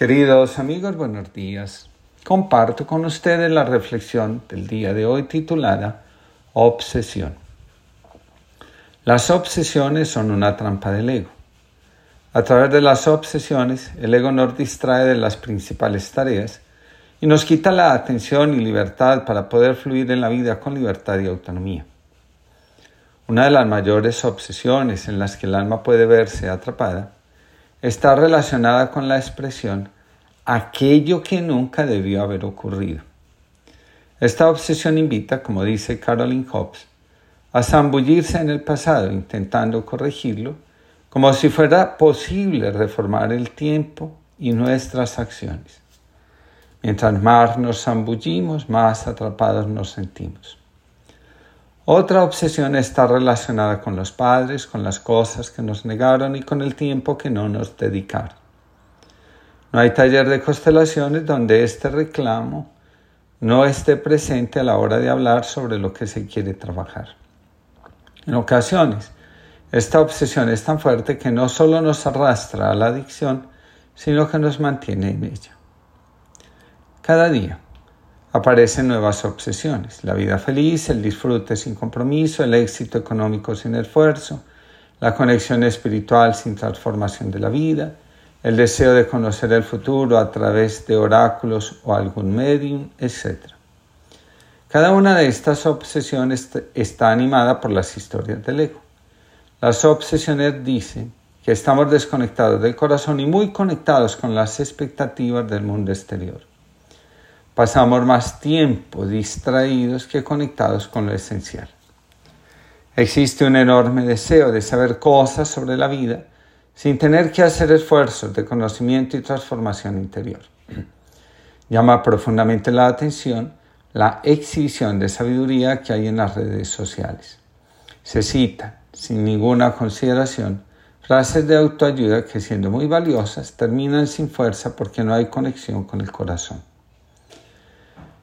Queridos amigos, buenos días. Comparto con ustedes la reflexión del día de hoy titulada Obsesión. Las obsesiones son una trampa del ego. A través de las obsesiones, el ego nos distrae de las principales tareas y nos quita la atención y libertad para poder fluir en la vida con libertad y autonomía. Una de las mayores obsesiones en las que el alma puede verse atrapada está relacionada con la expresión aquello que nunca debió haber ocurrido. Esta obsesión invita, como dice Caroline Hobbes, a zambullirse en el pasado intentando corregirlo, como si fuera posible reformar el tiempo y nuestras acciones. Mientras más nos zambullimos, más atrapados nos sentimos. Otra obsesión está relacionada con los padres, con las cosas que nos negaron y con el tiempo que no nos dedicaron. No hay taller de constelaciones donde este reclamo no esté presente a la hora de hablar sobre lo que se quiere trabajar. En ocasiones, esta obsesión es tan fuerte que no solo nos arrastra a la adicción, sino que nos mantiene en ella. Cada día, aparecen nuevas obsesiones. La vida feliz, el disfrute sin compromiso, el éxito económico sin esfuerzo, la conexión espiritual sin transformación de la vida, el deseo de conocer el futuro a través de oráculos o algún medium, etc. Cada una de estas obsesiones está animada por las historias del ego. Las obsesiones dicen que estamos desconectados del corazón y muy conectados con las expectativas del mundo exterior. Pasamos más tiempo distraídos que conectados con lo esencial. Existe un enorme deseo de saber cosas sobre la vida sin tener que hacer esfuerzos de conocimiento y transformación interior. Llama profundamente la atención la exhibición de sabiduría que hay en las redes sociales. Se cita, sin ninguna consideración, frases de autoayuda que siendo muy valiosas terminan sin fuerza porque no hay conexión con el corazón.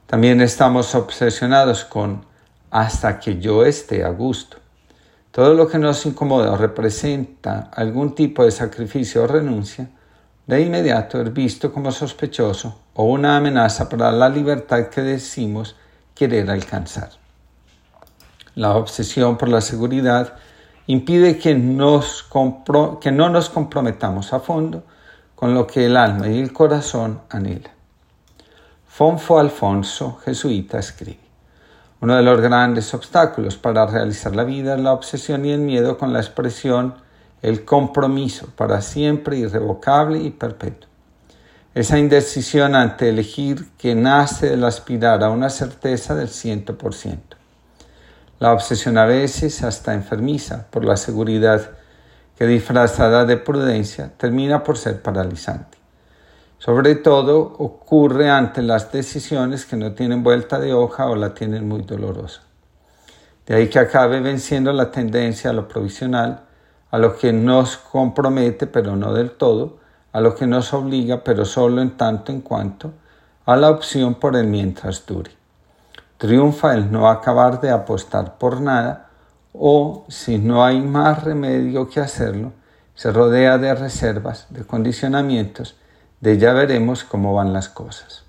También estamos obsesionados con hasta que yo esté a gusto. Todo lo que nos incomoda o representa algún tipo de sacrificio o renuncia, de inmediato es visto como sospechoso o una amenaza para la libertad que decimos querer alcanzar. La obsesión por la seguridad impide que, nos que no nos comprometamos a fondo con lo que el alma y el corazón anhelan. Fonfo Alfonso, jesuita, escribe. Uno de los grandes obstáculos para realizar la vida es la obsesión y el miedo con la expresión el compromiso para siempre, irrevocable y perpetuo. Esa indecisión ante elegir que nace del aspirar a una certeza del ciento por ciento. La obsesión a veces hasta enfermiza por la seguridad que disfrazada de prudencia termina por ser paralizante. Sobre todo ocurre ante las decisiones que no tienen vuelta de hoja o la tienen muy dolorosa. De ahí que acabe venciendo la tendencia a lo provisional, a lo que nos compromete pero no del todo, a lo que nos obliga pero solo en tanto en cuanto, a la opción por el mientras dure. Triunfa el no acabar de apostar por nada o, si no hay más remedio que hacerlo, se rodea de reservas, de condicionamientos, de ya veremos cómo van las cosas.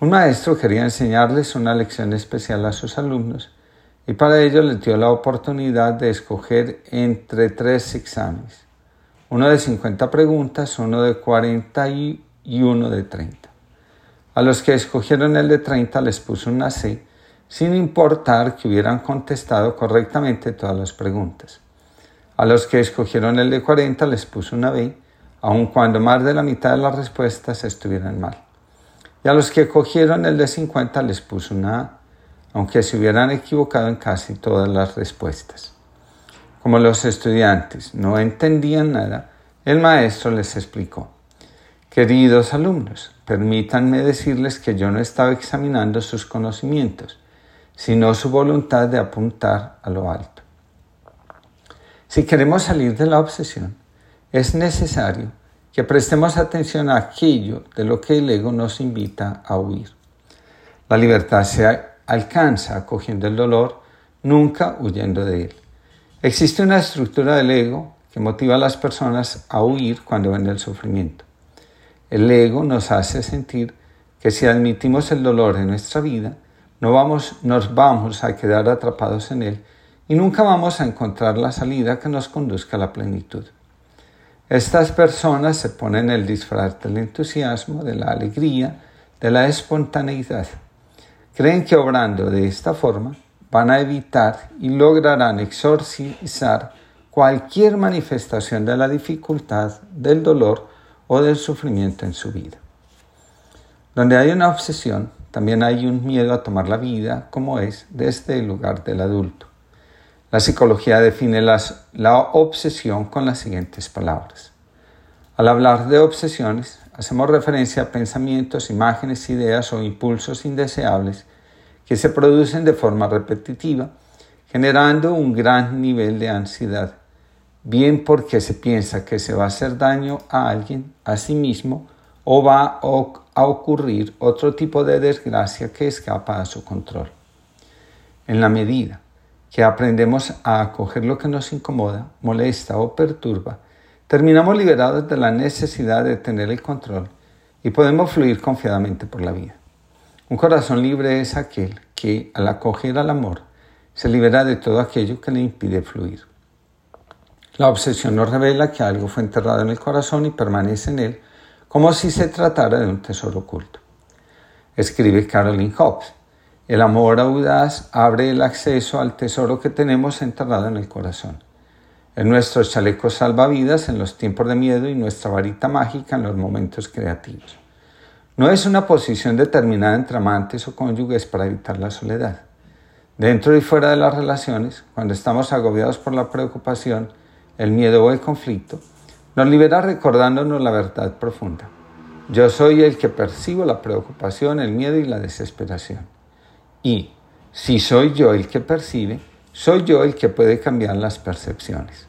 Un maestro quería enseñarles una lección especial a sus alumnos y para ello les dio la oportunidad de escoger entre tres exámenes, uno de 50 preguntas, uno de 40 y uno de 30. A los que escogieron el de 30 les puso una C, sin importar que hubieran contestado correctamente todas las preguntas. A los que escogieron el de 40 les puso una B aun cuando más de la mitad de las respuestas estuvieran mal. Y a los que cogieron el de 50 les puso una A, aunque se hubieran equivocado en casi todas las respuestas. Como los estudiantes no entendían nada, el maestro les explicó. Queridos alumnos, permítanme decirles que yo no estaba examinando sus conocimientos, sino su voluntad de apuntar a lo alto. Si queremos salir de la obsesión, es necesario que prestemos atención a aquello de lo que el ego nos invita a huir. La libertad se alcanza acogiendo el dolor, nunca huyendo de él. Existe una estructura del ego que motiva a las personas a huir cuando ven el sufrimiento. El ego nos hace sentir que si admitimos el dolor en nuestra vida, no vamos, nos vamos a quedar atrapados en él y nunca vamos a encontrar la salida que nos conduzca a la plenitud. Estas personas se ponen el disfraz del entusiasmo, de la alegría, de la espontaneidad. Creen que obrando de esta forma van a evitar y lograrán exorcizar cualquier manifestación de la dificultad, del dolor o del sufrimiento en su vida. Donde hay una obsesión, también hay un miedo a tomar la vida como es desde el lugar del adulto. La psicología define la obsesión con las siguientes palabras. Al hablar de obsesiones, hacemos referencia a pensamientos, imágenes, ideas o impulsos indeseables que se producen de forma repetitiva, generando un gran nivel de ansiedad, bien porque se piensa que se va a hacer daño a alguien, a sí mismo, o va a ocurrir otro tipo de desgracia que escapa a su control. En la medida que aprendemos a acoger lo que nos incomoda, molesta o perturba, terminamos liberados de la necesidad de tener el control y podemos fluir confiadamente por la vida. Un corazón libre es aquel que, al acoger al amor, se libera de todo aquello que le impide fluir. La obsesión nos revela que algo fue enterrado en el corazón y permanece en él como si se tratara de un tesoro oculto. Escribe Caroline Hobbes. El amor audaz abre el acceso al tesoro que tenemos enterrado en el corazón. En nuestros chalecos salvavidas en los tiempos de miedo y nuestra varita mágica en los momentos creativos. No es una posición determinada entre amantes o cónyuges para evitar la soledad. Dentro y fuera de las relaciones, cuando estamos agobiados por la preocupación, el miedo o el conflicto, nos libera recordándonos la verdad profunda. Yo soy el que percibo la preocupación, el miedo y la desesperación. Y si soy yo el que percibe, soy yo el que puede cambiar las percepciones.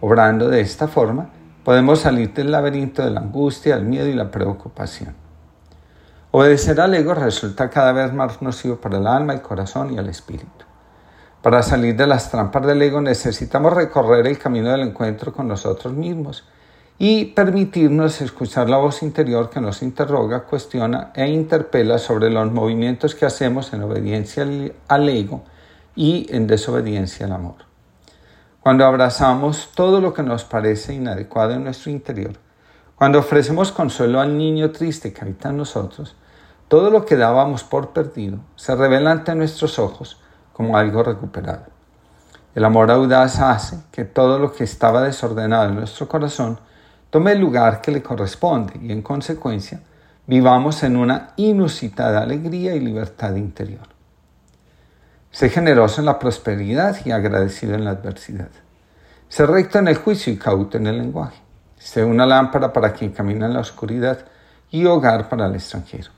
Obrando de esta forma, podemos salir del laberinto de la angustia, el miedo y la preocupación. Obedecer al ego resulta cada vez más nocivo para el alma, el corazón y el espíritu. Para salir de las trampas del ego necesitamos recorrer el camino del encuentro con nosotros mismos y permitirnos escuchar la voz interior que nos interroga, cuestiona e interpela sobre los movimientos que hacemos en obediencia al ego y en desobediencia al amor. Cuando abrazamos todo lo que nos parece inadecuado en nuestro interior, cuando ofrecemos consuelo al niño triste que habita en nosotros, todo lo que dábamos por perdido se revela ante nuestros ojos como algo recuperado. El amor audaz hace que todo lo que estaba desordenado en nuestro corazón tome el lugar que le corresponde y en consecuencia vivamos en una inusitada alegría y libertad interior. Sé generoso en la prosperidad y agradecido en la adversidad. Sé recto en el juicio y cauto en el lenguaje. Sé una lámpara para quien camina en la oscuridad y hogar para el extranjero.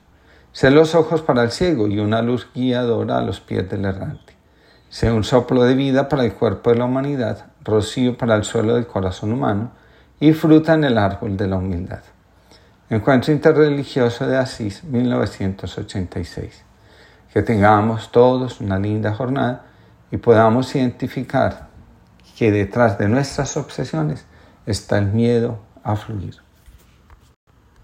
Sé los ojos para el ciego y una luz guiadora a los pies del errante. Sé un soplo de vida para el cuerpo de la humanidad, rocío para el suelo del corazón humano y fruta en el árbol de la humildad. Encuentro Interreligioso de Asís, 1986. Que tengamos todos una linda jornada y podamos identificar que detrás de nuestras obsesiones está el miedo a fluir.